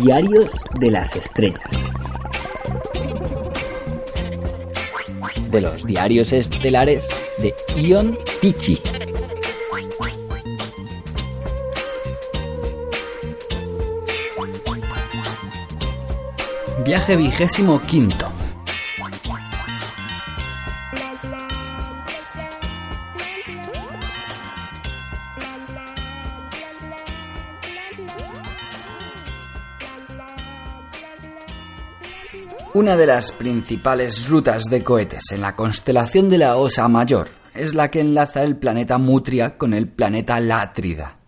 Diarios de las Estrellas. De los diarios estelares de Ion Tichy. Viaje vigésimo quinto. Una de las principales rutas de cohetes en la constelación de la Osa Mayor es la que enlaza el planeta Mutria con el planeta Látrida.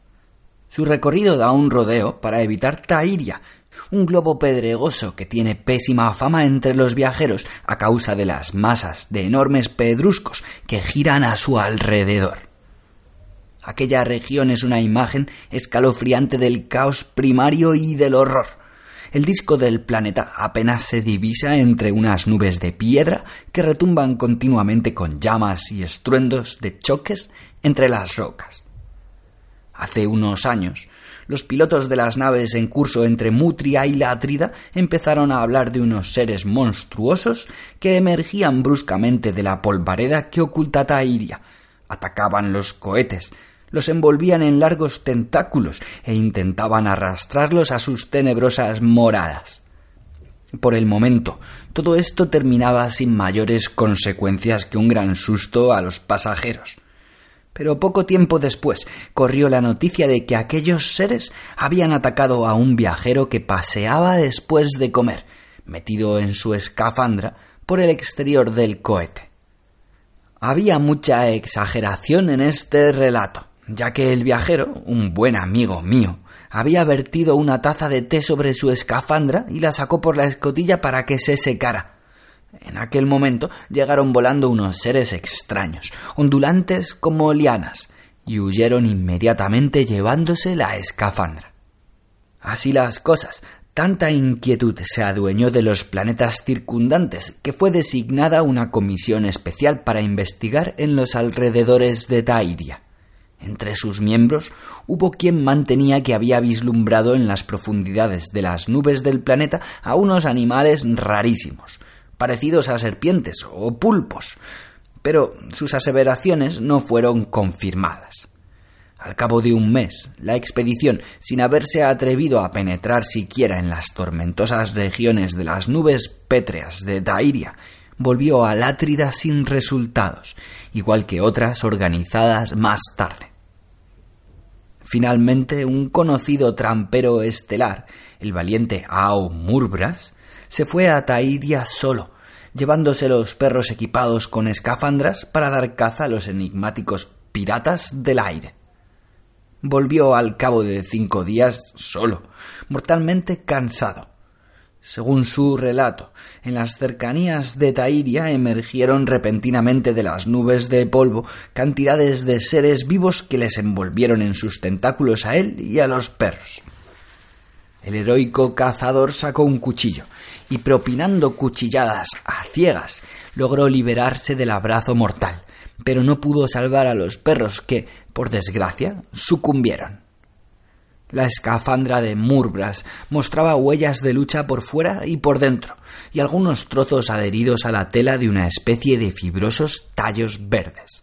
Su recorrido da un rodeo para evitar Tairia, un globo pedregoso que tiene pésima fama entre los viajeros a causa de las masas de enormes pedruscos que giran a su alrededor. Aquella región es una imagen escalofriante del caos primario y del horror. El disco del planeta apenas se divisa entre unas nubes de piedra que retumban continuamente con llamas y estruendos de choques entre las rocas. Hace unos años, los pilotos de las naves en curso entre Mutria y la Atrida empezaron a hablar de unos seres monstruosos que emergían bruscamente de la polvareda que oculta Tairia, atacaban los cohetes, los envolvían en largos tentáculos e intentaban arrastrarlos a sus tenebrosas moradas. Por el momento, todo esto terminaba sin mayores consecuencias que un gran susto a los pasajeros. Pero poco tiempo después corrió la noticia de que aquellos seres habían atacado a un viajero que paseaba después de comer, metido en su escafandra por el exterior del cohete. Había mucha exageración en este relato ya que el viajero, un buen amigo mío, había vertido una taza de té sobre su escafandra y la sacó por la escotilla para que se secara. En aquel momento llegaron volando unos seres extraños, ondulantes como lianas, y huyeron inmediatamente llevándose la escafandra. Así las cosas, tanta inquietud se adueñó de los planetas circundantes que fue designada una comisión especial para investigar en los alrededores de Tairia. Entre sus miembros hubo quien mantenía que había vislumbrado en las profundidades de las nubes del planeta a unos animales rarísimos, parecidos a serpientes o pulpos, pero sus aseveraciones no fueron confirmadas. Al cabo de un mes, la expedición, sin haberse atrevido a penetrar siquiera en las tormentosas regiones de las nubes pétreas de Dairia, volvió a Látrida sin resultados, igual que otras organizadas más tarde. Finalmente, un conocido trampero estelar, el valiente Ao Murbras, se fue a Taidia solo, llevándose los perros equipados con escafandras para dar caza a los enigmáticos piratas del aire. Volvió al cabo de cinco días solo, mortalmente cansado, según su relato, en las cercanías de Tairia emergieron repentinamente de las nubes de polvo cantidades de seres vivos que les envolvieron en sus tentáculos a él y a los perros. El heroico cazador sacó un cuchillo y propinando cuchilladas a ciegas logró liberarse del abrazo mortal, pero no pudo salvar a los perros que, por desgracia, sucumbieron. La escafandra de Murbras mostraba huellas de lucha por fuera y por dentro, y algunos trozos adheridos a la tela de una especie de fibrosos tallos verdes.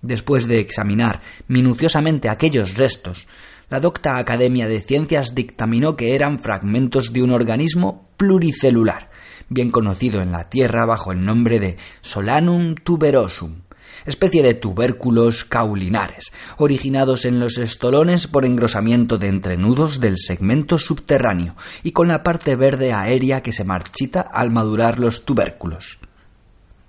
Después de examinar minuciosamente aquellos restos, la docta Academia de Ciencias dictaminó que eran fragmentos de un organismo pluricelular, bien conocido en la Tierra bajo el nombre de Solanum tuberosum, especie de tubérculos caulinares, originados en los estolones por engrosamiento de entrenudos del segmento subterráneo y con la parte verde aérea que se marchita al madurar los tubérculos.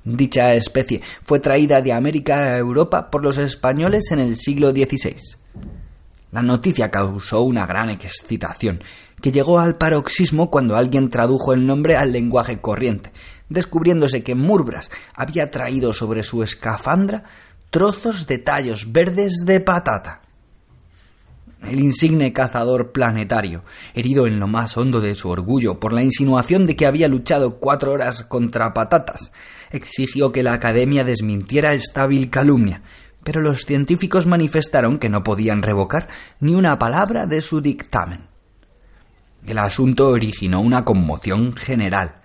Dicha especie fue traída de América a Europa por los españoles en el siglo XVI. La noticia causó una gran excitación, que llegó al paroxismo cuando alguien tradujo el nombre al lenguaje corriente, descubriéndose que Murbras había traído sobre su escafandra trozos de tallos verdes de patata. El insigne cazador planetario, herido en lo más hondo de su orgullo por la insinuación de que había luchado cuatro horas contra patatas, exigió que la Academia desmintiera esta vil calumnia, pero los científicos manifestaron que no podían revocar ni una palabra de su dictamen. El asunto originó una conmoción general.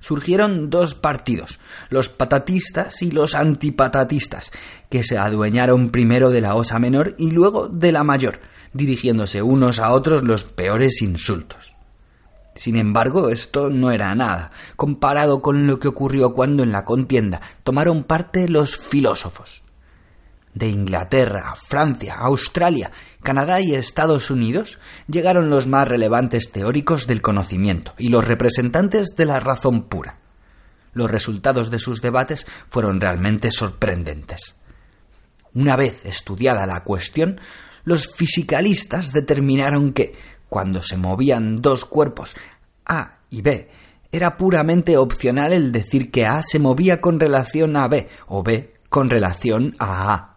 Surgieron dos partidos, los patatistas y los antipatatistas, que se adueñaron primero de la osa menor y luego de la mayor, dirigiéndose unos a otros los peores insultos. Sin embargo, esto no era nada, comparado con lo que ocurrió cuando en la contienda tomaron parte los filósofos de Inglaterra, Francia, Australia, Canadá y Estados Unidos llegaron los más relevantes teóricos del conocimiento y los representantes de la razón pura. Los resultados de sus debates fueron realmente sorprendentes. Una vez estudiada la cuestión, los fisicalistas determinaron que, cuando se movían dos cuerpos, A y B, era puramente opcional el decir que A se movía con relación a B o B con relación a A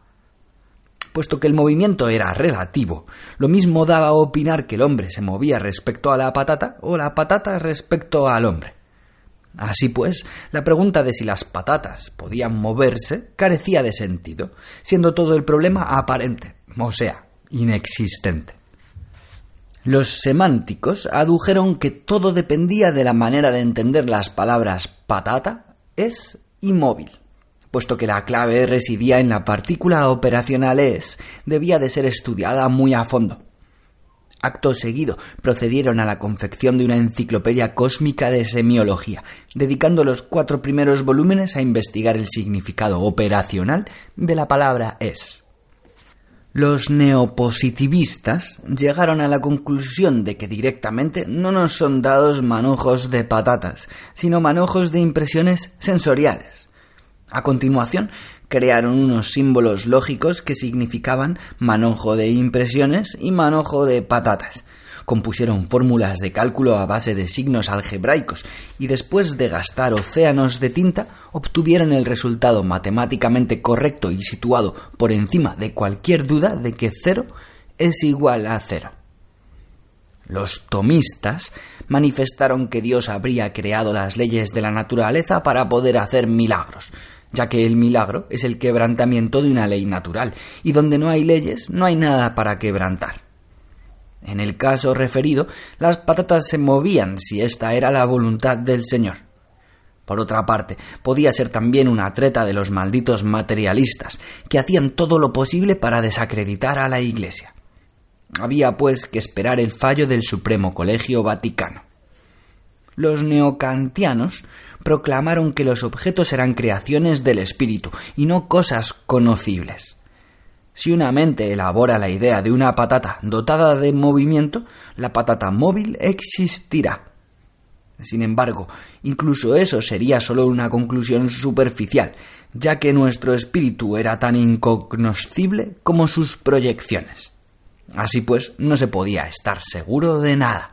puesto que el movimiento era relativo. Lo mismo daba a opinar que el hombre se movía respecto a la patata o la patata respecto al hombre. Así pues, la pregunta de si las patatas podían moverse carecía de sentido, siendo todo el problema aparente, o sea, inexistente. Los semánticos adujeron que todo dependía de la manera de entender las palabras patata, es y móvil puesto que la clave residía en la partícula operacional es, debía de ser estudiada muy a fondo. Acto seguido, procedieron a la confección de una enciclopedia cósmica de semiología, dedicando los cuatro primeros volúmenes a investigar el significado operacional de la palabra es. Los neopositivistas llegaron a la conclusión de que directamente no nos son dados manojos de patatas, sino manojos de impresiones sensoriales. A continuación, crearon unos símbolos lógicos que significaban manojo de impresiones y manojo de patatas. Compusieron fórmulas de cálculo a base de signos algebraicos y después de gastar océanos de tinta obtuvieron el resultado matemáticamente correcto y situado por encima de cualquier duda de que cero es igual a cero. Los tomistas manifestaron que Dios habría creado las leyes de la naturaleza para poder hacer milagros, ya que el milagro es el quebrantamiento de una ley natural, y donde no hay leyes no hay nada para quebrantar. En el caso referido, las patatas se movían si esta era la voluntad del Señor. Por otra parte, podía ser también una treta de los malditos materialistas, que hacían todo lo posible para desacreditar a la Iglesia. Había, pues, que esperar el fallo del Supremo Colegio Vaticano. Los neocantianos proclamaron que los objetos eran creaciones del espíritu y no cosas conocibles. Si una mente elabora la idea de una patata dotada de movimiento, la patata móvil existirá. Sin embargo, incluso eso sería solo una conclusión superficial, ya que nuestro espíritu era tan incognoscible como sus proyecciones. Así pues, no se podía estar seguro de nada.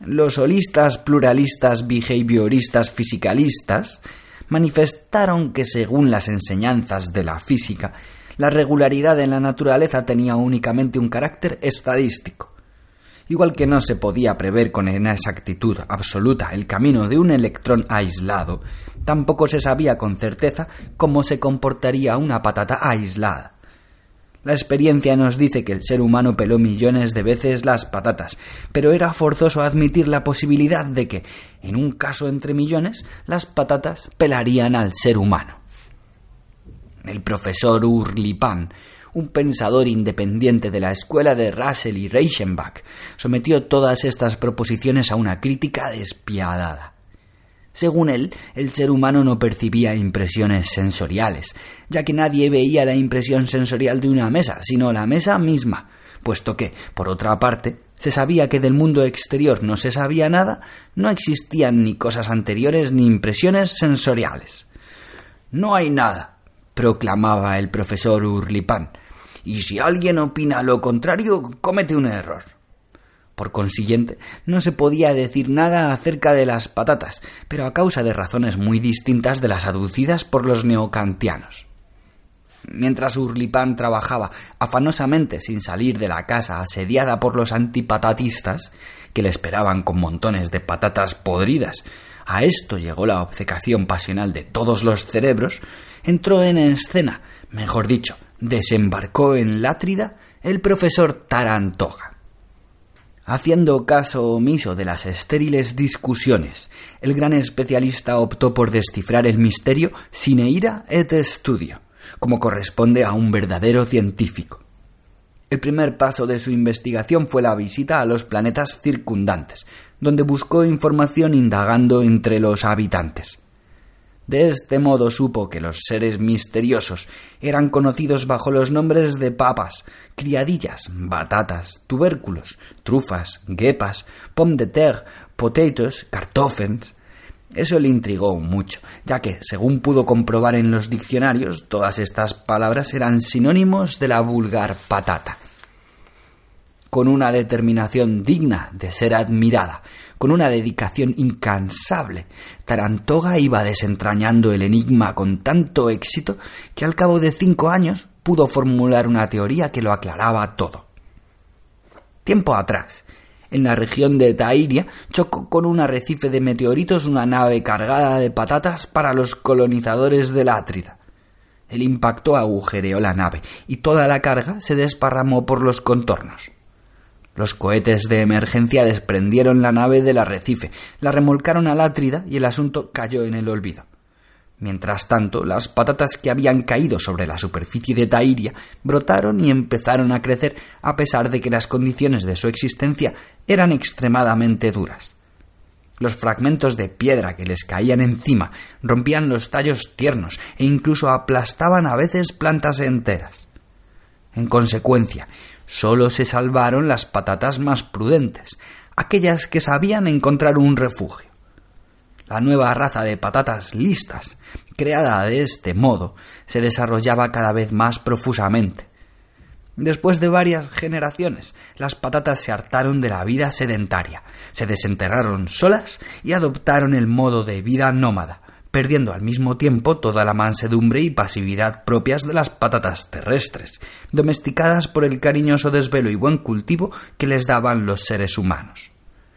Los holistas, pluralistas, behavioristas, fisicalistas manifestaron que según las enseñanzas de la física, la regularidad en la naturaleza tenía únicamente un carácter estadístico. Igual que no se podía prever con exactitud absoluta el camino de un electrón aislado, tampoco se sabía con certeza cómo se comportaría una patata aislada. La experiencia nos dice que el ser humano peló millones de veces las patatas, pero era forzoso admitir la posibilidad de que, en un caso entre millones, las patatas pelarían al ser humano. El profesor Urlipan, un pensador independiente de la escuela de Russell y Reichenbach, sometió todas estas proposiciones a una crítica despiadada. Según él, el ser humano no percibía impresiones sensoriales, ya que nadie veía la impresión sensorial de una mesa, sino la mesa misma, puesto que, por otra parte, se sabía que del mundo exterior no se sabía nada, no existían ni cosas anteriores ni impresiones sensoriales. No hay nada, proclamaba el profesor Urlipan, y si alguien opina lo contrario, comete un error. Por consiguiente, no se podía decir nada acerca de las patatas, pero a causa de razones muy distintas de las aducidas por los neocantianos. Mientras Urlipán trabajaba afanosamente sin salir de la casa asediada por los antipatatistas, que le esperaban con montones de patatas podridas, a esto llegó la obcecación pasional de todos los cerebros, entró en escena, mejor dicho, desembarcó en Látrida el profesor Tarantoga. Haciendo caso omiso de las estériles discusiones, el gran especialista optó por descifrar el misterio sin ira et studio, como corresponde a un verdadero científico. El primer paso de su investigación fue la visita a los planetas circundantes, donde buscó información indagando entre los habitantes. De este modo supo que los seres misteriosos eran conocidos bajo los nombres de papas, criadillas, batatas, tubérculos, trufas, guepas, pomme de terre, potatoes, cartofens. Eso le intrigó mucho, ya que, según pudo comprobar en los diccionarios, todas estas palabras eran sinónimos de la vulgar patata con una determinación digna de ser admirada, con una dedicación incansable. Tarantoga iba desentrañando el enigma con tanto éxito que al cabo de cinco años pudo formular una teoría que lo aclaraba todo. Tiempo atrás, en la región de Tairia, chocó con un arrecife de meteoritos una nave cargada de patatas para los colonizadores de la Átrida. El impacto agujereó la nave y toda la carga se desparramó por los contornos. Los cohetes de emergencia desprendieron la nave del arrecife, la remolcaron al Átrida y el asunto cayó en el olvido. Mientras tanto, las patatas que habían caído sobre la superficie de Tairia brotaron y empezaron a crecer a pesar de que las condiciones de su existencia eran extremadamente duras. Los fragmentos de piedra que les caían encima rompían los tallos tiernos e incluso aplastaban a veces plantas enteras. En consecuencia, Solo se salvaron las patatas más prudentes, aquellas que sabían encontrar un refugio. La nueva raza de patatas listas, creada de este modo, se desarrollaba cada vez más profusamente. Después de varias generaciones, las patatas se hartaron de la vida sedentaria, se desenterraron solas y adoptaron el modo de vida nómada, perdiendo al mismo tiempo toda la mansedumbre y pasividad propias de las patatas terrestres, domesticadas por el cariñoso desvelo y buen cultivo que les daban los seres humanos.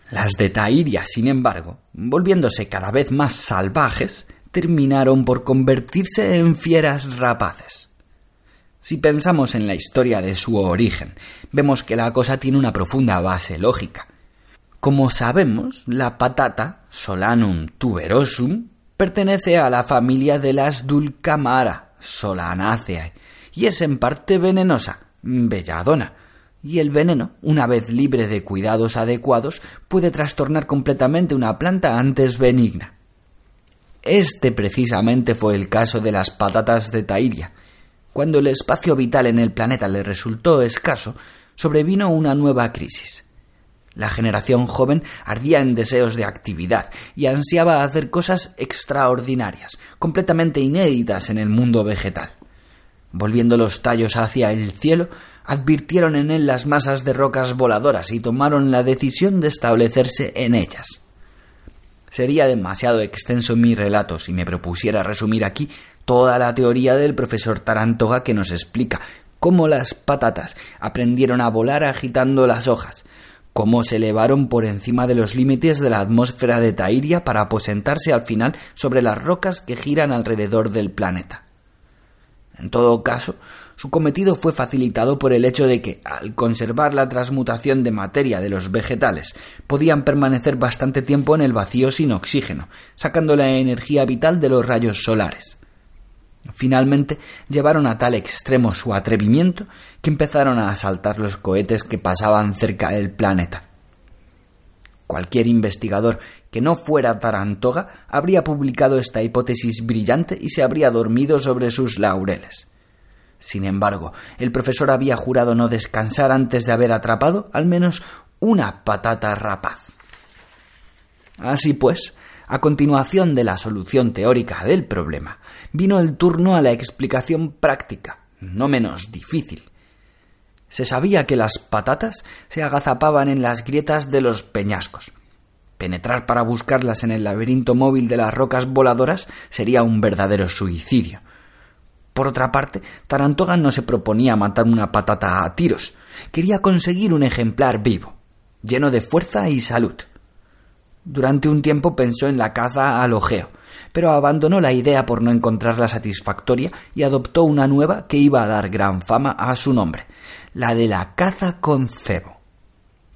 Las de Tairia, sin embargo, volviéndose cada vez más salvajes, terminaron por convertirse en fieras rapaces. Si pensamos en la historia de su origen, vemos que la cosa tiene una profunda base lógica. Como sabemos, la patata, Solanum tuberosum, Pertenece a la familia de las Dulcamara, Solanaceae, y es en parte venenosa, belladona. Y el veneno, una vez libre de cuidados adecuados, puede trastornar completamente una planta antes benigna. Este precisamente fue el caso de las patatas de Tairia. Cuando el espacio vital en el planeta le resultó escaso, sobrevino una nueva crisis. La generación joven ardía en deseos de actividad y ansiaba hacer cosas extraordinarias, completamente inéditas en el mundo vegetal. Volviendo los tallos hacia el cielo, advirtieron en él las masas de rocas voladoras y tomaron la decisión de establecerse en ellas. Sería demasiado extenso mi relato si me propusiera resumir aquí toda la teoría del profesor Tarantoga que nos explica cómo las patatas aprendieron a volar agitando las hojas, cómo se elevaron por encima de los límites de la atmósfera de Tairia para aposentarse al final sobre las rocas que giran alrededor del planeta. En todo caso, su cometido fue facilitado por el hecho de que, al conservar la transmutación de materia de los vegetales, podían permanecer bastante tiempo en el vacío sin oxígeno, sacando la energía vital de los rayos solares. Finalmente llevaron a tal extremo su atrevimiento que empezaron a asaltar los cohetes que pasaban cerca del planeta. Cualquier investigador que no fuera Tarantoga habría publicado esta hipótesis brillante y se habría dormido sobre sus laureles. Sin embargo, el profesor había jurado no descansar antes de haber atrapado al menos una patata rapaz. Así pues, a continuación de la solución teórica del problema, vino el turno a la explicación práctica, no menos difícil. Se sabía que las patatas se agazapaban en las grietas de los peñascos. Penetrar para buscarlas en el laberinto móvil de las rocas voladoras sería un verdadero suicidio. Por otra parte, Tarantoga no se proponía matar una patata a tiros, quería conseguir un ejemplar vivo, lleno de fuerza y salud. Durante un tiempo pensó en la caza al ojeo, pero abandonó la idea por no encontrarla satisfactoria y adoptó una nueva que iba a dar gran fama a su nombre, la de la caza con cebo.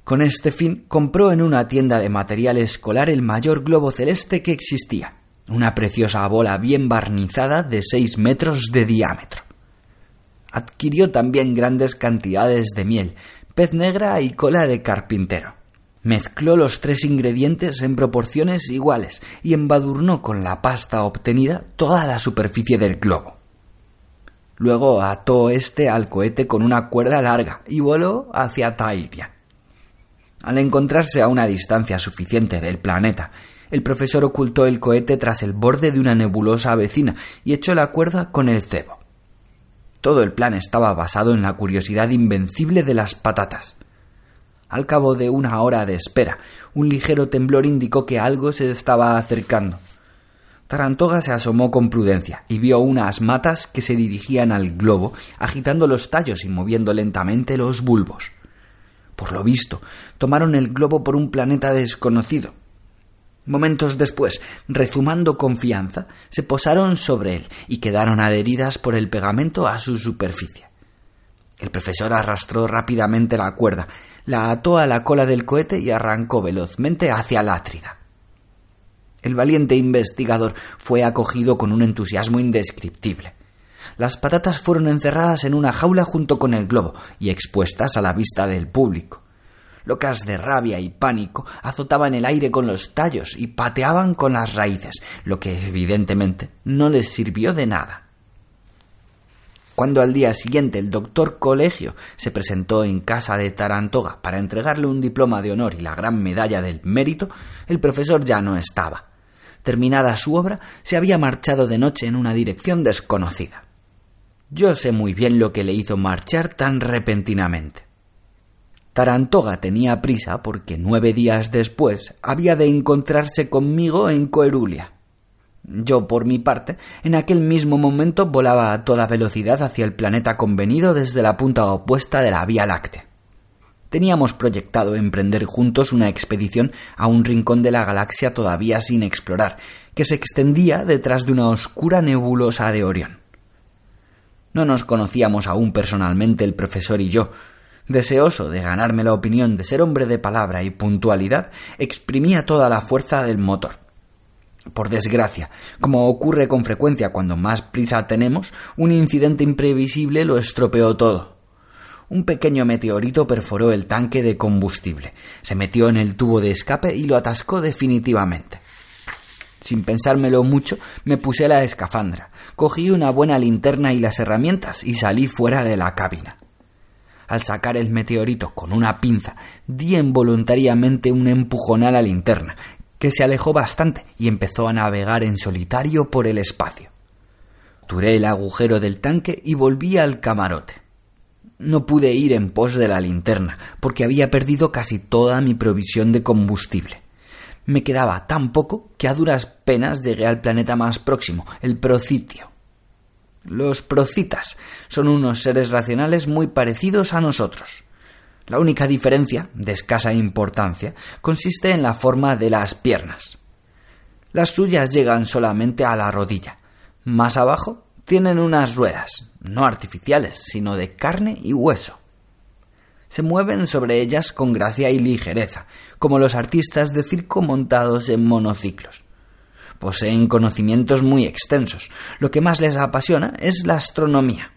Con este fin compró en una tienda de material escolar el mayor globo celeste que existía, una preciosa bola bien barnizada de seis metros de diámetro. Adquirió también grandes cantidades de miel, pez negra y cola de carpintero. Mezcló los tres ingredientes en proporciones iguales y embadurnó con la pasta obtenida toda la superficie del globo. Luego ató este al cohete con una cuerda larga y voló hacia Tairia. Al encontrarse a una distancia suficiente del planeta, el profesor ocultó el cohete tras el borde de una nebulosa vecina y echó la cuerda con el cebo. Todo el plan estaba basado en la curiosidad invencible de las patatas. Al cabo de una hora de espera, un ligero temblor indicó que algo se estaba acercando. Tarantoga se asomó con prudencia y vio unas matas que se dirigían al globo, agitando los tallos y moviendo lentamente los bulbos. Por lo visto, tomaron el globo por un planeta desconocido. Momentos después, rezumando confianza, se posaron sobre él y quedaron adheridas por el pegamento a su superficie. El profesor arrastró rápidamente la cuerda, la ató a la cola del cohete y arrancó velozmente hacia la Átrida. El valiente investigador fue acogido con un entusiasmo indescriptible. Las patatas fueron encerradas en una jaula junto con el globo y expuestas a la vista del público. Locas de rabia y pánico, azotaban el aire con los tallos y pateaban con las raíces, lo que evidentemente no les sirvió de nada. Cuando al día siguiente el doctor Colegio se presentó en casa de Tarantoga para entregarle un diploma de honor y la gran medalla del mérito, el profesor ya no estaba. Terminada su obra, se había marchado de noche en una dirección desconocida. Yo sé muy bien lo que le hizo marchar tan repentinamente. Tarantoga tenía prisa porque nueve días después había de encontrarse conmigo en Coerulia. Yo, por mi parte, en aquel mismo momento volaba a toda velocidad hacia el planeta convenido desde la punta opuesta de la Vía Láctea. Teníamos proyectado emprender juntos una expedición a un rincón de la galaxia todavía sin explorar, que se extendía detrás de una oscura nebulosa de Orión. No nos conocíamos aún personalmente el profesor y yo. Deseoso de ganarme la opinión de ser hombre de palabra y puntualidad, exprimía toda la fuerza del motor. Por desgracia, como ocurre con frecuencia cuando más prisa tenemos, un incidente imprevisible lo estropeó todo. Un pequeño meteorito perforó el tanque de combustible, se metió en el tubo de escape y lo atascó definitivamente. Sin pensármelo mucho, me puse la escafandra, cogí una buena linterna y las herramientas y salí fuera de la cabina. Al sacar el meteorito con una pinza, di involuntariamente un empujón a la linterna, que se alejó bastante y empezó a navegar en solitario por el espacio. Turé el agujero del tanque y volví al camarote. No pude ir en pos de la linterna, porque había perdido casi toda mi provisión de combustible. Me quedaba tan poco que a duras penas llegué al planeta más próximo, el Procitio. Los procitas son unos seres racionales muy parecidos a nosotros. La única diferencia, de escasa importancia, consiste en la forma de las piernas. Las suyas llegan solamente a la rodilla. Más abajo tienen unas ruedas, no artificiales, sino de carne y hueso. Se mueven sobre ellas con gracia y ligereza, como los artistas de circo montados en monociclos. Poseen conocimientos muy extensos. Lo que más les apasiona es la astronomía.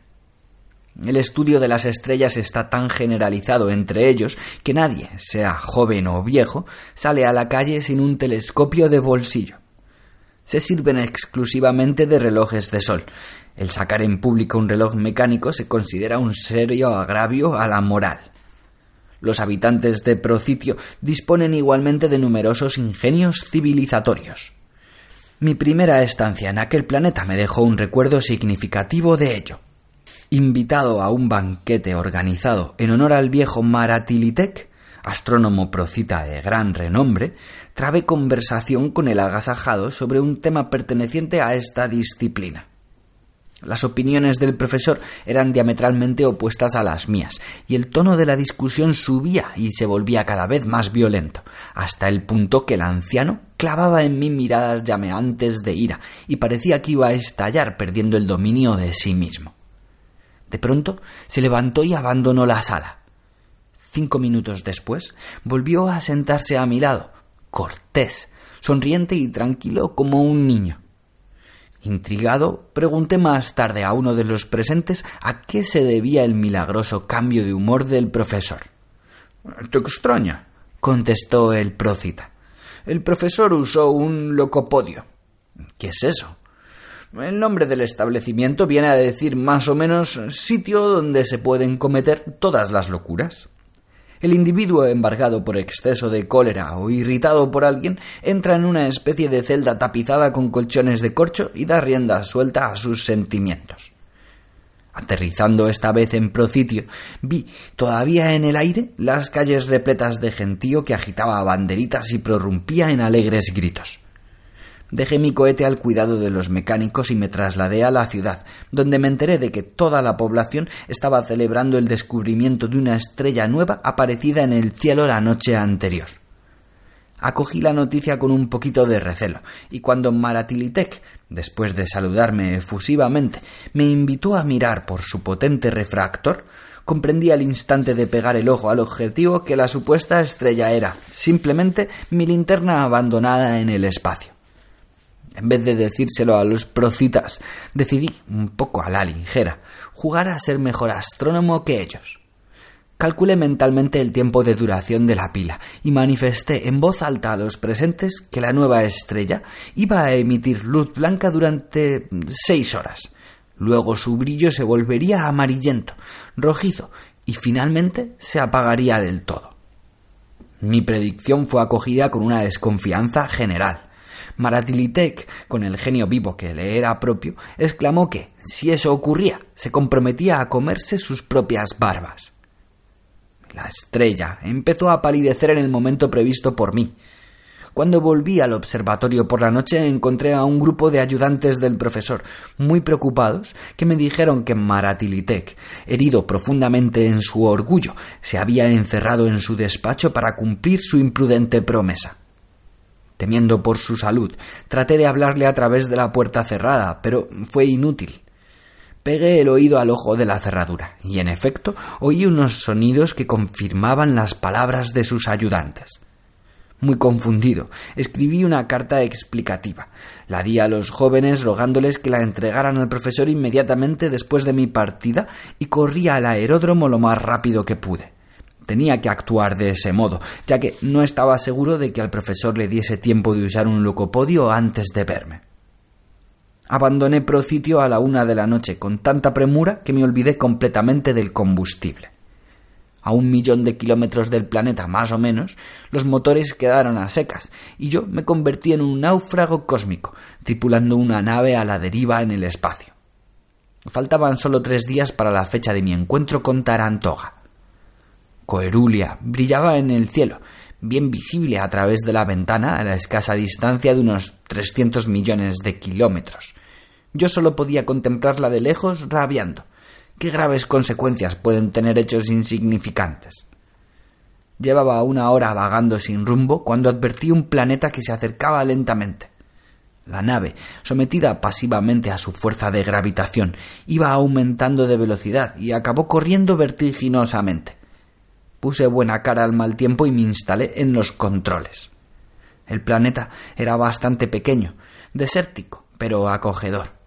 El estudio de las estrellas está tan generalizado entre ellos que nadie, sea joven o viejo, sale a la calle sin un telescopio de bolsillo. Se sirven exclusivamente de relojes de sol. El sacar en público un reloj mecánico se considera un serio agravio a la moral. Los habitantes de Procitio disponen igualmente de numerosos ingenios civilizatorios. Mi primera estancia en aquel planeta me dejó un recuerdo significativo de ello. Invitado a un banquete organizado en honor al viejo Maratilitec, astrónomo procita de gran renombre, trabé conversación con el agasajado sobre un tema perteneciente a esta disciplina. Las opiniones del profesor eran diametralmente opuestas a las mías, y el tono de la discusión subía y se volvía cada vez más violento, hasta el punto que el anciano clavaba en mí miradas llameantes de ira, y parecía que iba a estallar perdiendo el dominio de sí mismo. De pronto se levantó y abandonó la sala. Cinco minutos después volvió a sentarse a mi lado, cortés, sonriente y tranquilo como un niño. Intrigado, pregunté más tarde a uno de los presentes a qué se debía el milagroso cambio de humor del profesor. ¿Te extraña? contestó el prócita. El profesor usó un locopodio. ¿Qué es eso? El nombre del establecimiento viene a decir más o menos sitio donde se pueden cometer todas las locuras. El individuo embargado por exceso de cólera o irritado por alguien entra en una especie de celda tapizada con colchones de corcho y da rienda suelta a sus sentimientos. Aterrizando esta vez en Procitio, vi todavía en el aire las calles repletas de gentío que agitaba banderitas y prorrumpía en alegres gritos. Dejé mi cohete al cuidado de los mecánicos y me trasladé a la ciudad, donde me enteré de que toda la población estaba celebrando el descubrimiento de una estrella nueva aparecida en el cielo la noche anterior. Acogí la noticia con un poquito de recelo, y cuando Maratilitec, después de saludarme efusivamente, me invitó a mirar por su potente refractor, comprendí al instante de pegar el ojo al objetivo que la supuesta estrella era simplemente mi linterna abandonada en el espacio. En vez de decírselo a los procitas, decidí, un poco a la ligera, jugar a ser mejor astrónomo que ellos. Calculé mentalmente el tiempo de duración de la pila y manifesté en voz alta a los presentes que la nueva estrella iba a emitir luz blanca durante seis horas. Luego su brillo se volvería amarillento, rojizo y finalmente se apagaría del todo. Mi predicción fue acogida con una desconfianza general. Maratilitec, con el genio vivo que le era propio, exclamó que, si eso ocurría, se comprometía a comerse sus propias barbas. La estrella empezó a palidecer en el momento previsto por mí. Cuando volví al observatorio por la noche encontré a un grupo de ayudantes del profesor, muy preocupados, que me dijeron que Maratilitec, herido profundamente en su orgullo, se había encerrado en su despacho para cumplir su imprudente promesa. Temiendo por su salud, traté de hablarle a través de la puerta cerrada, pero fue inútil. Pegué el oído al ojo de la cerradura, y en efecto oí unos sonidos que confirmaban las palabras de sus ayudantes. Muy confundido, escribí una carta explicativa. La di a los jóvenes rogándoles que la entregaran al profesor inmediatamente después de mi partida y corrí al aeródromo lo más rápido que pude. Tenía que actuar de ese modo, ya que no estaba seguro de que al profesor le diese tiempo de usar un locopodio antes de verme. Abandoné Procitio a la una de la noche con tanta premura que me olvidé completamente del combustible. A un millón de kilómetros del planeta, más o menos, los motores quedaron a secas y yo me convertí en un náufrago cósmico, tripulando una nave a la deriva en el espacio. Faltaban solo tres días para la fecha de mi encuentro con Tarantoga. Coerulia brillaba en el cielo, bien visible a través de la ventana a la escasa distancia de unos 300 millones de kilómetros. Yo solo podía contemplarla de lejos rabiando. ¿Qué graves consecuencias pueden tener hechos insignificantes? Llevaba una hora vagando sin rumbo cuando advertí un planeta que se acercaba lentamente. La nave, sometida pasivamente a su fuerza de gravitación, iba aumentando de velocidad y acabó corriendo vertiginosamente. Puse buena cara al mal tiempo y me instalé en los controles. El planeta era bastante pequeño, desértico, pero acogedor.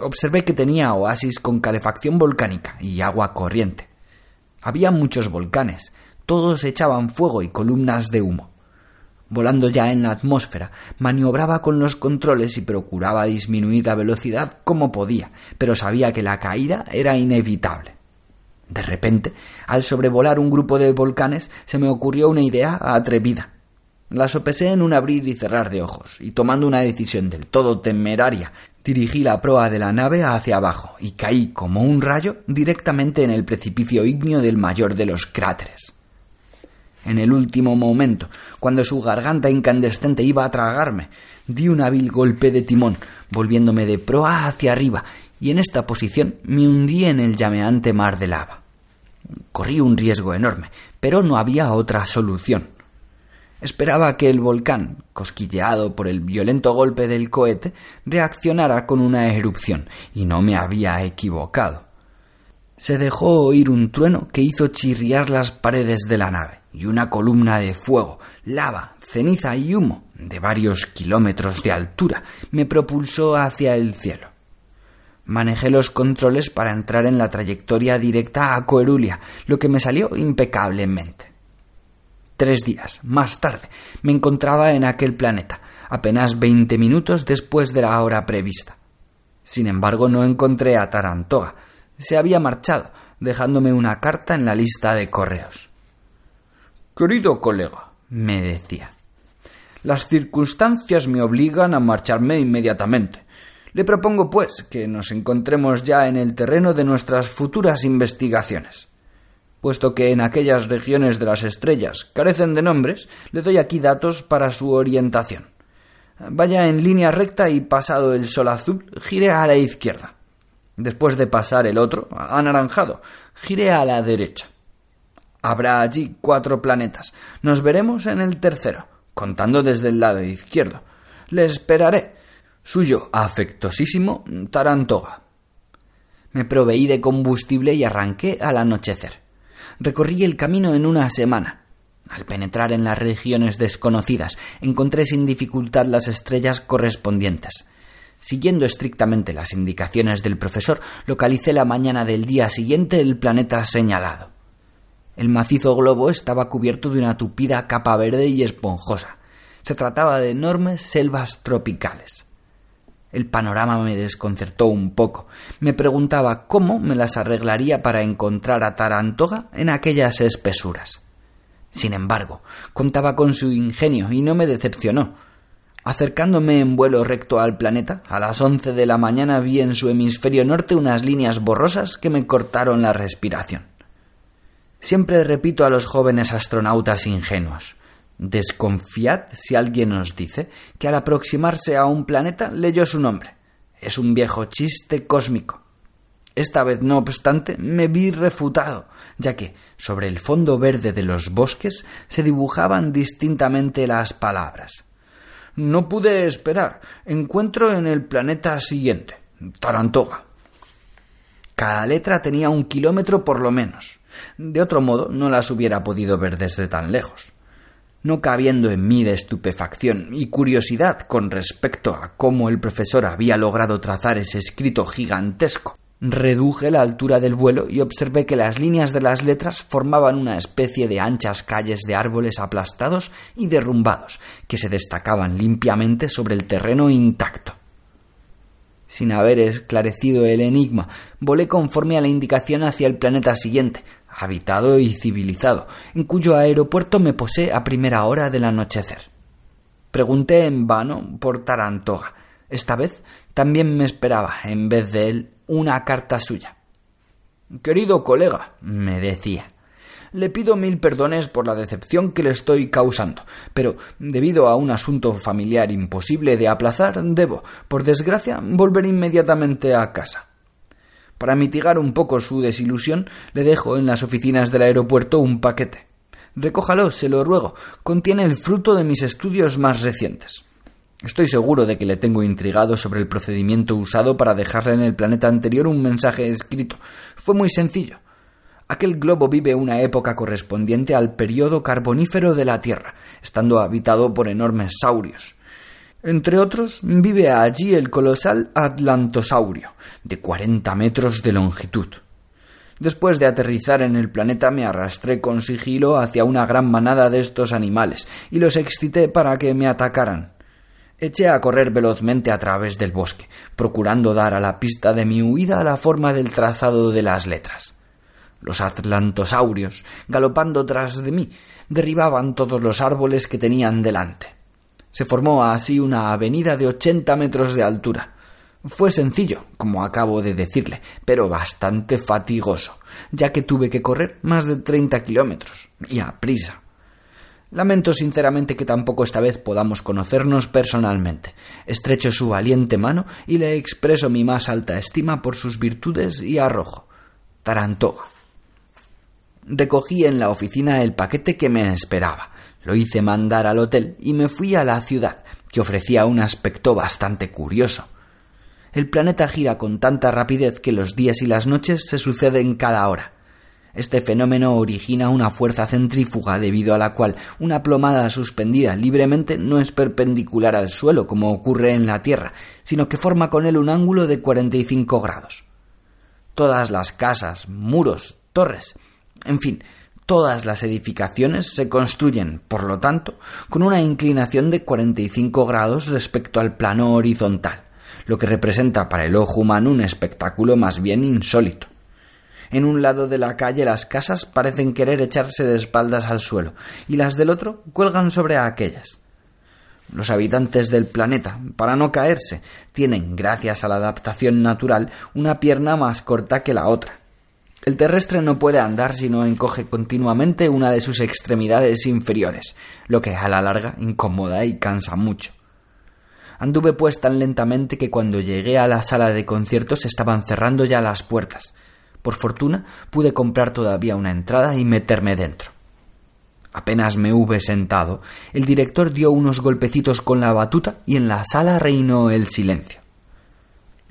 Observé que tenía oasis con calefacción volcánica y agua corriente. Había muchos volcanes, todos echaban fuego y columnas de humo. Volando ya en la atmósfera, maniobraba con los controles y procuraba disminuir la velocidad como podía, pero sabía que la caída era inevitable. De repente, al sobrevolar un grupo de volcanes, se me ocurrió una idea atrevida. La sopesé en un abrir y cerrar de ojos, y tomando una decisión del todo temeraria, dirigí la proa de la nave hacia abajo y caí como un rayo directamente en el precipicio ígneo del mayor de los cráteres. En el último momento, cuando su garganta incandescente iba a tragarme, di un hábil golpe de timón, volviéndome de proa hacia arriba y en esta posición me hundí en el llameante mar de lava. Corrí un riesgo enorme, pero no había otra solución. Esperaba que el volcán, cosquilleado por el violento golpe del cohete, reaccionara con una erupción, y no me había equivocado. Se dejó oír un trueno que hizo chirriar las paredes de la nave, y una columna de fuego, lava, ceniza y humo de varios kilómetros de altura me propulsó hacia el cielo. Manejé los controles para entrar en la trayectoria directa a Coerulia, lo que me salió impecablemente. Tres días más tarde me encontraba en aquel planeta, apenas veinte minutos después de la hora prevista. Sin embargo, no encontré a Tarantoga. Se había marchado, dejándome una carta en la lista de correos. Querido colega, me decía, las circunstancias me obligan a marcharme inmediatamente. Le propongo, pues, que nos encontremos ya en el terreno de nuestras futuras investigaciones. Puesto que en aquellas regiones de las estrellas carecen de nombres, le doy aquí datos para su orientación. Vaya en línea recta y pasado el sol azul, gire a la izquierda. Después de pasar el otro, anaranjado, gire a la derecha. Habrá allí cuatro planetas. Nos veremos en el tercero, contando desde el lado izquierdo. Le esperaré. Suyo afectosísimo Tarantoga. Me proveí de combustible y arranqué al anochecer. Recorrí el camino en una semana. Al penetrar en las regiones desconocidas, encontré sin dificultad las estrellas correspondientes. Siguiendo estrictamente las indicaciones del profesor, localicé la mañana del día siguiente el planeta señalado. El macizo globo estaba cubierto de una tupida capa verde y esponjosa. Se trataba de enormes selvas tropicales. El panorama me desconcertó un poco. Me preguntaba cómo me las arreglaría para encontrar a Tarantoga en aquellas espesuras. Sin embargo, contaba con su ingenio y no me decepcionó. Acercándome en vuelo recto al planeta, a las once de la mañana vi en su hemisferio norte unas líneas borrosas que me cortaron la respiración. Siempre repito a los jóvenes astronautas ingenuos Desconfiad si alguien os dice que al aproximarse a un planeta leyó su nombre. Es un viejo chiste cósmico. Esta vez, no obstante, me vi refutado, ya que sobre el fondo verde de los bosques se dibujaban distintamente las palabras. No pude esperar. Encuentro en el planeta siguiente. Tarantoga. Cada letra tenía un kilómetro por lo menos. De otro modo, no las hubiera podido ver desde tan lejos no cabiendo en mí de estupefacción y curiosidad con respecto a cómo el profesor había logrado trazar ese escrito gigantesco. Reduje la altura del vuelo y observé que las líneas de las letras formaban una especie de anchas calles de árboles aplastados y derrumbados, que se destacaban limpiamente sobre el terreno intacto. Sin haber esclarecido el enigma, volé conforme a la indicación hacia el planeta siguiente, habitado y civilizado, en cuyo aeropuerto me posé a primera hora del anochecer. Pregunté en vano por Tarantoga. Esta vez también me esperaba, en vez de él, una carta suya. Querido colega, me decía, le pido mil perdones por la decepción que le estoy causando, pero debido a un asunto familiar imposible de aplazar, debo, por desgracia, volver inmediatamente a casa. Para mitigar un poco su desilusión, le dejo en las oficinas del aeropuerto un paquete. Recójalo, se lo ruego. Contiene el fruto de mis estudios más recientes. Estoy seguro de que le tengo intrigado sobre el procedimiento usado para dejarle en el planeta anterior un mensaje escrito. Fue muy sencillo. Aquel globo vive una época correspondiente al periodo carbonífero de la Tierra, estando habitado por enormes saurios. Entre otros, vive allí el colosal Atlantosaurio, de cuarenta metros de longitud. Después de aterrizar en el planeta me arrastré con sigilo hacia una gran manada de estos animales y los excité para que me atacaran. Eché a correr velozmente a través del bosque, procurando dar a la pista de mi huida la forma del trazado de las letras. Los atlantosaurios, galopando tras de mí, derribaban todos los árboles que tenían delante. Se formó así una avenida de ochenta metros de altura. Fue sencillo, como acabo de decirle, pero bastante fatigoso, ya que tuve que correr más de treinta kilómetros, y a prisa. Lamento sinceramente que tampoco esta vez podamos conocernos personalmente. Estrecho su valiente mano y le expreso mi más alta estima por sus virtudes y arrojo. Tarantoga. Recogí en la oficina el paquete que me esperaba. Lo hice mandar al hotel y me fui a la ciudad, que ofrecía un aspecto bastante curioso. El planeta gira con tanta rapidez que los días y las noches se suceden cada hora. Este fenómeno origina una fuerza centrífuga debido a la cual una plomada suspendida libremente no es perpendicular al suelo como ocurre en la Tierra, sino que forma con él un ángulo de 45 grados. Todas las casas, muros, torres, en fin, todas las edificaciones se construyen, por lo tanto, con una inclinación de 45 grados respecto al plano horizontal, lo que representa para el ojo humano un espectáculo más bien insólito. En un lado de la calle las casas parecen querer echarse de espaldas al suelo, y las del otro cuelgan sobre aquellas. Los habitantes del planeta, para no caerse, tienen, gracias a la adaptación natural, una pierna más corta que la otra. El terrestre no puede andar si no encoge continuamente una de sus extremidades inferiores, lo que a la larga incomoda y cansa mucho. Anduve pues tan lentamente que cuando llegué a la sala de conciertos estaban cerrando ya las puertas. Por fortuna pude comprar todavía una entrada y meterme dentro. Apenas me hube sentado, el director dio unos golpecitos con la batuta y en la sala reinó el silencio.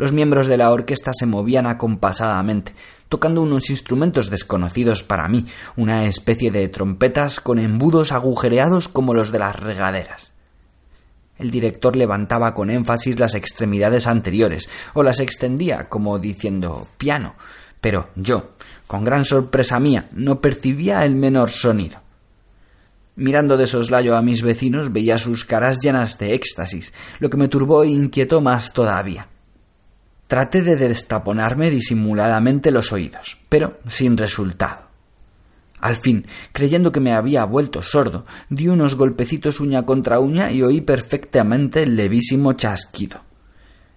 Los miembros de la orquesta se movían acompasadamente, tocando unos instrumentos desconocidos para mí, una especie de trompetas con embudos agujereados como los de las regaderas. El director levantaba con énfasis las extremidades anteriores, o las extendía, como diciendo piano, pero yo, con gran sorpresa mía, no percibía el menor sonido. Mirando de soslayo a mis vecinos veía sus caras llenas de éxtasis, lo que me turbó e inquietó más todavía. Traté de destaponarme disimuladamente los oídos, pero sin resultado. Al fin, creyendo que me había vuelto sordo, di unos golpecitos uña contra uña y oí perfectamente el levísimo chasquido.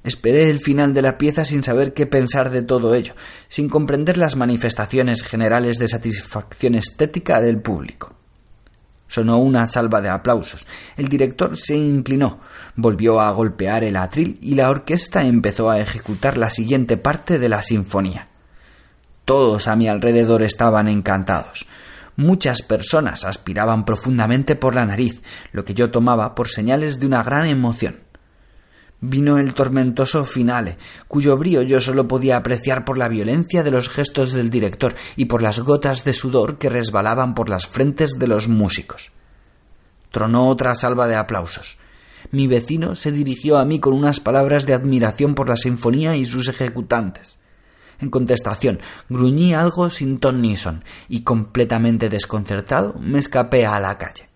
Esperé el final de la pieza sin saber qué pensar de todo ello, sin comprender las manifestaciones generales de satisfacción estética del público. Sonó una salva de aplausos. El director se inclinó, volvió a golpear el atril y la orquesta empezó a ejecutar la siguiente parte de la sinfonía. Todos a mi alrededor estaban encantados. Muchas personas aspiraban profundamente por la nariz, lo que yo tomaba por señales de una gran emoción. Vino el tormentoso finale, cuyo brío yo solo podía apreciar por la violencia de los gestos del director y por las gotas de sudor que resbalaban por las frentes de los músicos. Tronó otra salva de aplausos. Mi vecino se dirigió a mí con unas palabras de admiración por la sinfonía y sus ejecutantes. En contestación, gruñí algo sin ton ni son, y completamente desconcertado me escapé a la calle.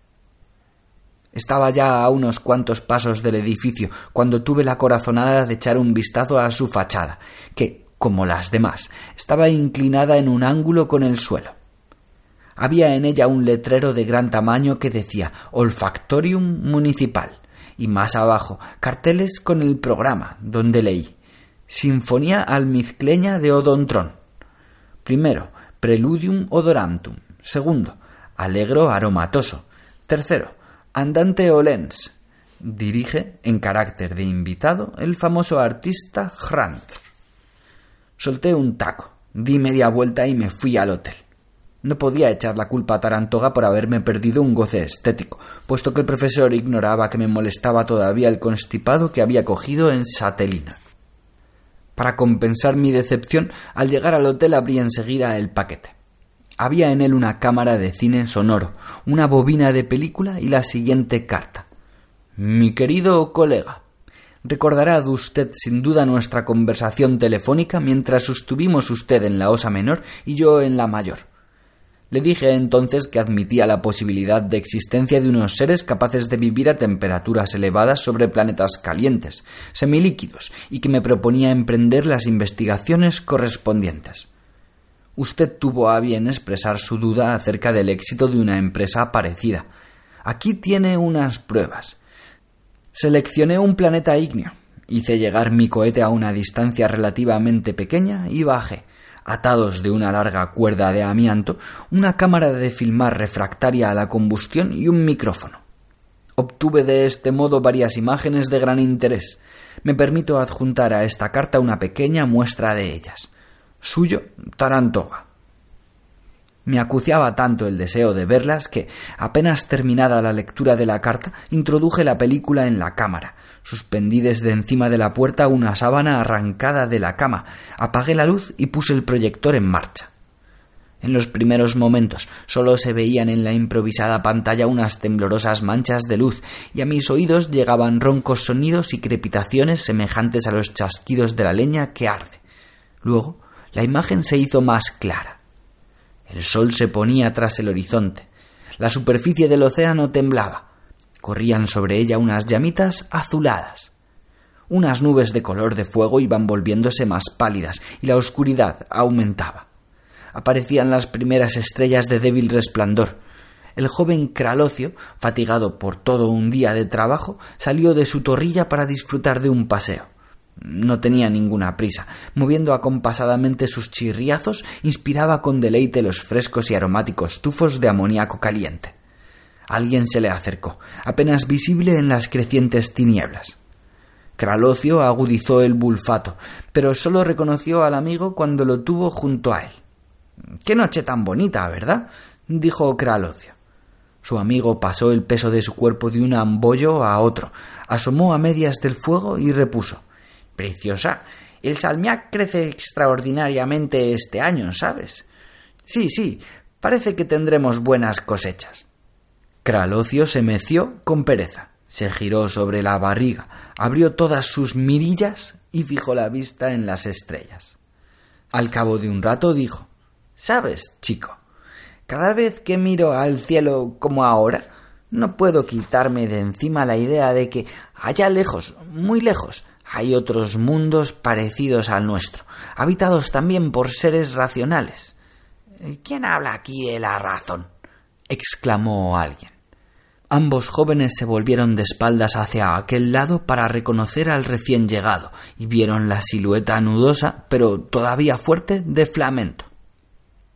Estaba ya a unos cuantos pasos del edificio cuando tuve la corazonada de echar un vistazo a su fachada, que, como las demás, estaba inclinada en un ángulo con el suelo. Había en ella un letrero de gran tamaño que decía Olfactorium Municipal y más abajo carteles con el programa, donde leí Sinfonía almizcleña de Odontrón. Primero, Preludium odorantum. Segundo, Alegro aromatoso. Tercero, Andante Olens. Dirige, en carácter de invitado, el famoso artista Grant. Solté un taco, di media vuelta y me fui al hotel. No podía echar la culpa a Tarantoga por haberme perdido un goce estético, puesto que el profesor ignoraba que me molestaba todavía el constipado que había cogido en Satelina. Para compensar mi decepción, al llegar al hotel abrí enseguida el paquete. Había en él una cámara de cine sonoro, una bobina de película y la siguiente carta. Mi querido colega, recordará de usted sin duda nuestra conversación telefónica mientras sostuvimos usted en la osa menor y yo en la mayor. Le dije entonces que admitía la posibilidad de existencia de unos seres capaces de vivir a temperaturas elevadas sobre planetas calientes, semilíquidos, y que me proponía emprender las investigaciones correspondientes usted tuvo a bien expresar su duda acerca del éxito de una empresa parecida. Aquí tiene unas pruebas. Seleccioné un planeta ígneo, hice llegar mi cohete a una distancia relativamente pequeña y bajé. atados de una larga cuerda de amianto, una cámara de filmar refractaria a la combustión y un micrófono. Obtuve de este modo varias imágenes de gran interés. Me permito adjuntar a esta carta una pequeña muestra de ellas. Suyo, Tarantoga. Me acuciaba tanto el deseo de verlas que, apenas terminada la lectura de la carta, introduje la película en la cámara, suspendí desde encima de la puerta una sábana arrancada de la cama, apagué la luz y puse el proyector en marcha. En los primeros momentos solo se veían en la improvisada pantalla unas temblorosas manchas de luz, y a mis oídos llegaban roncos sonidos y crepitaciones semejantes a los chasquidos de la leña que arde. Luego la imagen se hizo más clara. El sol se ponía tras el horizonte. La superficie del océano temblaba. Corrían sobre ella unas llamitas azuladas. Unas nubes de color de fuego iban volviéndose más pálidas y la oscuridad aumentaba aparecían las primeras estrellas de débil resplandor. El joven Kralocio, fatigado por todo un día de trabajo, salió de su torrilla para disfrutar de un paseo. No tenía ninguna prisa. Moviendo acompasadamente sus chirriazos, inspiraba con deleite los frescos y aromáticos tufos de amoníaco caliente. Alguien se le acercó, apenas visible en las crecientes tinieblas. Kralocio agudizó el bulfato, pero sólo reconoció al amigo cuando lo tuvo junto a él. Qué noche tan bonita, ¿verdad? dijo Kralocio. Su amigo pasó el peso de su cuerpo de un ambollo a otro, asomó a medias del fuego y repuso. Preciosa. El salmiac crece extraordinariamente este año, ¿sabes? Sí, sí, parece que tendremos buenas cosechas. Kralocio se meció con pereza, se giró sobre la barriga, abrió todas sus mirillas y fijó la vista en las estrellas. Al cabo de un rato dijo Sabes, chico, cada vez que miro al cielo como ahora, no puedo quitarme de encima la idea de que allá lejos, muy lejos, hay otros mundos parecidos al nuestro, habitados también por seres racionales. ¿Quién habla aquí de la razón? exclamó alguien. Ambos jóvenes se volvieron de espaldas hacia aquel lado para reconocer al recién llegado y vieron la silueta nudosa, pero todavía fuerte, de Flamento.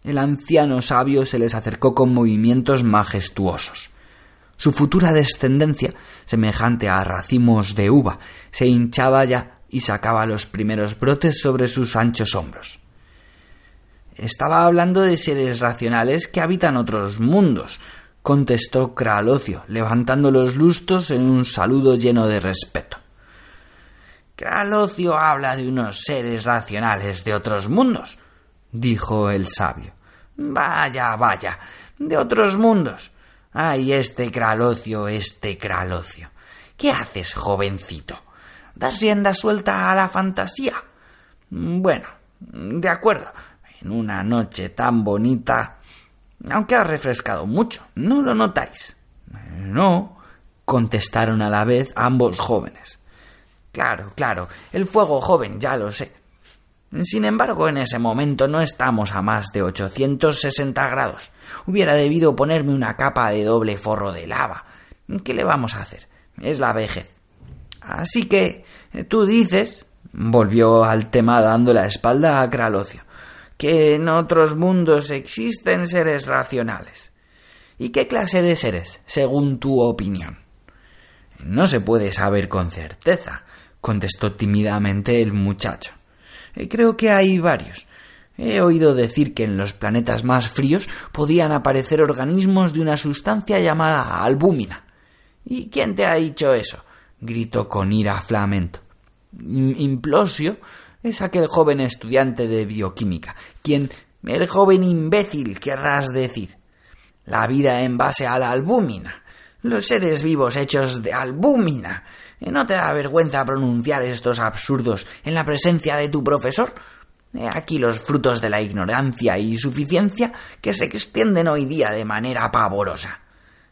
El anciano sabio se les acercó con movimientos majestuosos. Su futura descendencia, semejante a racimos de uva, se hinchaba ya y sacaba los primeros brotes sobre sus anchos hombros. Estaba hablando de seres racionales que habitan otros mundos, contestó Kralocio, levantando los lustos en un saludo lleno de respeto. Kralocio habla de unos seres racionales de otros mundos, dijo el sabio. Vaya, vaya, de otros mundos. Ay, este Kralocio, este Kralocio. ¿Qué haces, jovencito? ¿Das rienda suelta a la fantasía? Bueno, de acuerdo. En una noche tan bonita. Aunque ha refrescado mucho, ¿no lo notáis? No, contestaron a la vez ambos jóvenes. Claro, claro, el fuego joven, ya lo sé. Sin embargo, en ese momento no estamos a más de 860 grados. Hubiera debido ponerme una capa de doble forro de lava. ¿Qué le vamos a hacer? Es la vejez. Así que tú dices, volvió al tema dando la espalda a Kralocio, que en otros mundos existen seres racionales. ¿Y qué clase de seres, según tu opinión? No se puede saber con certeza, contestó tímidamente el muchacho. Eh, creo que hay varios. He oído decir que en los planetas más fríos podían aparecer organismos de una sustancia llamada albúmina. ¿Y quién te ha dicho eso? gritó con ira Flamento. Implosio es aquel joven estudiante de bioquímica, quien el joven imbécil querrás decir. La vida en base a la albúmina. Los seres vivos hechos de albúmina. ¿No te da vergüenza pronunciar estos absurdos en la presencia de tu profesor? He aquí los frutos de la ignorancia y suficiencia que se extienden hoy día de manera pavorosa.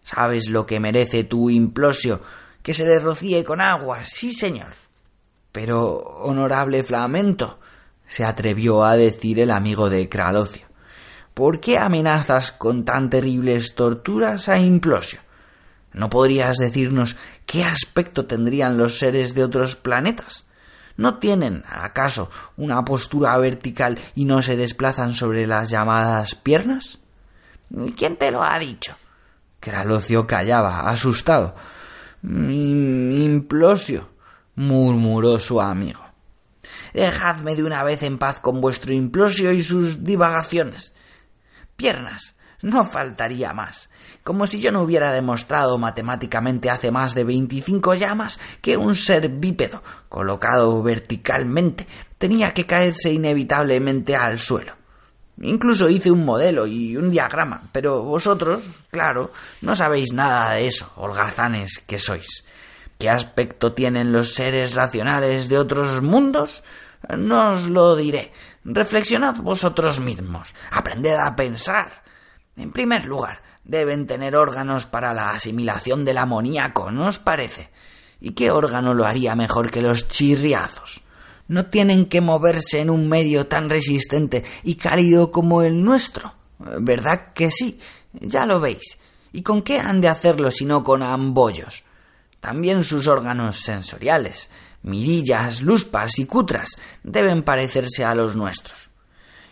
¿Sabes lo que merece tu implosio? Que se derrocíe con agua, sí, señor. Pero, honorable Flamento, se atrevió a decir el amigo de Kralocio, ¿por qué amenazas con tan terribles torturas a Implosio? ¿No podrías decirnos qué aspecto tendrían los seres de otros planetas? ¿No tienen, acaso, una postura vertical y no se desplazan sobre las llamadas piernas? ¿Quién te lo ha dicho? Kralocio callaba, asustado. Implosio, murmuró su amigo. Dejadme de una vez en paz con vuestro implosio y sus divagaciones. Piernas, no faltaría más. Como si yo no hubiera demostrado matemáticamente hace más de veinticinco llamas que un ser bípedo, colocado verticalmente, tenía que caerse inevitablemente al suelo. Incluso hice un modelo y un diagrama, pero vosotros, claro, no sabéis nada de eso, holgazanes que sois. ¿Qué aspecto tienen los seres racionales de otros mundos? No os lo diré. Reflexionad vosotros mismos. Aprended a pensar. En primer lugar, deben tener órganos para la asimilación del amoníaco, ¿no os parece? ¿Y qué órgano lo haría mejor que los chirriazos? No tienen que moverse en un medio tan resistente y cálido como el nuestro. ¿Verdad que sí? Ya lo veis. ¿Y con qué han de hacerlo si no con ambollos? También sus órganos sensoriales, mirillas, luspas y cutras, deben parecerse a los nuestros.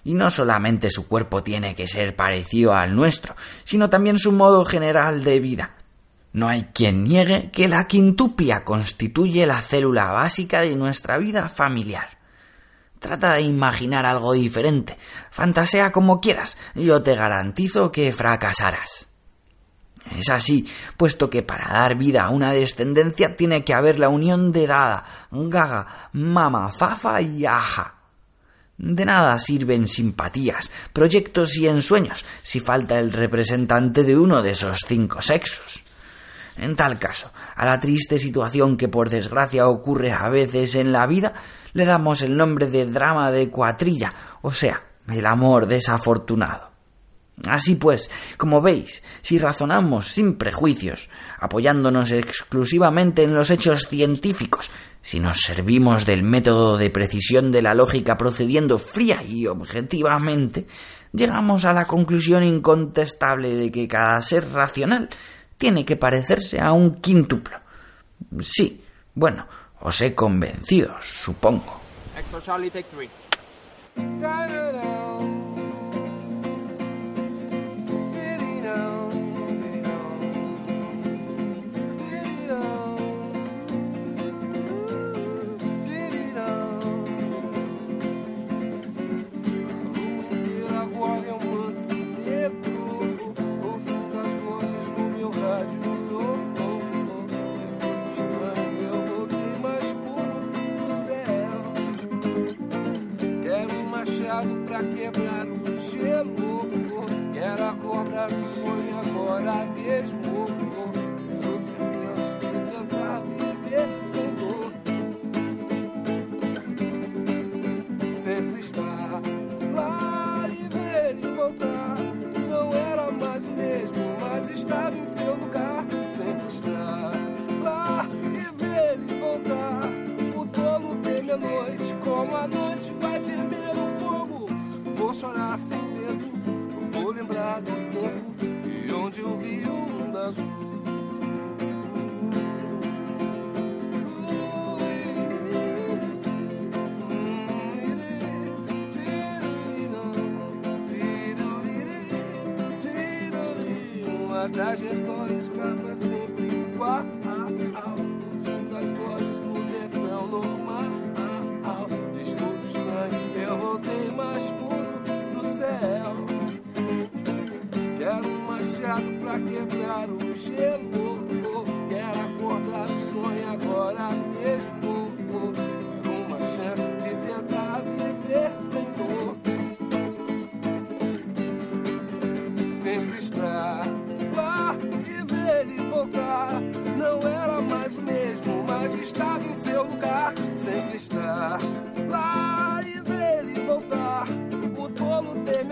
Y no solamente su cuerpo tiene que ser parecido al nuestro, sino también su modo general de vida. No hay quien niegue que la quintuplia constituye la célula básica de nuestra vida familiar. Trata de imaginar algo diferente, fantasea como quieras, yo te garantizo que fracasarás. Es así, puesto que para dar vida a una descendencia tiene que haber la unión de Dada, Gaga, Mama, Fafa y Aja. De nada sirven simpatías, proyectos y ensueños si falta el representante de uno de esos cinco sexos. En tal caso, a la triste situación que por desgracia ocurre a veces en la vida, le damos el nombre de drama de cuatrilla, o sea, el amor desafortunado. Así pues, como veis, si razonamos sin prejuicios, apoyándonos exclusivamente en los hechos científicos, si nos servimos del método de precisión de la lógica procediendo fría y objetivamente, llegamos a la conclusión incontestable de que cada ser racional tiene que parecerse a un quíntuplo. Sí, bueno, os he convencido, supongo. machado pra quebrar o gelo. Era acordar cobra do sonho agora mesmo. Eu penso tentar viver sem dor. Sempre está. chorar sem medo. Eu vou lembrar do tempo e onde eu vi o mundo azul. trajetória.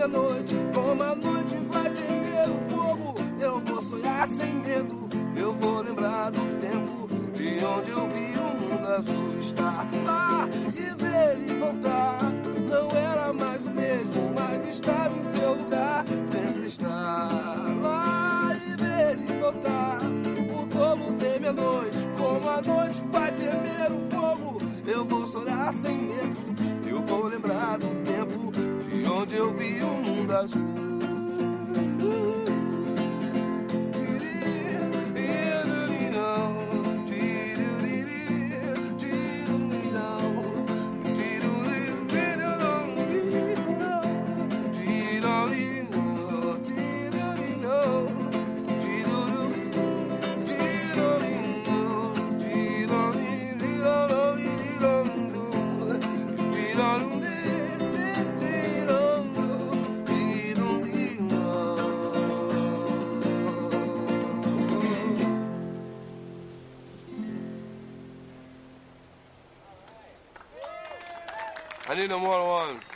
Tolo teme a noite, como a noite vai temer o fogo. Eu vou sonhar sem medo, eu vou lembrar do tempo de onde eu vi o mundo azul estar lá e ver ele voltar. Não era mais o mesmo, mas estava em seu lugar. Sempre estar lá e ver ele voltar. O tolo teme a noite, como a noite vai temer o fogo. Eu vou chorar sem medo. Eu vou lembrar do tempo onde eu vi o mundo azul. Need no more one.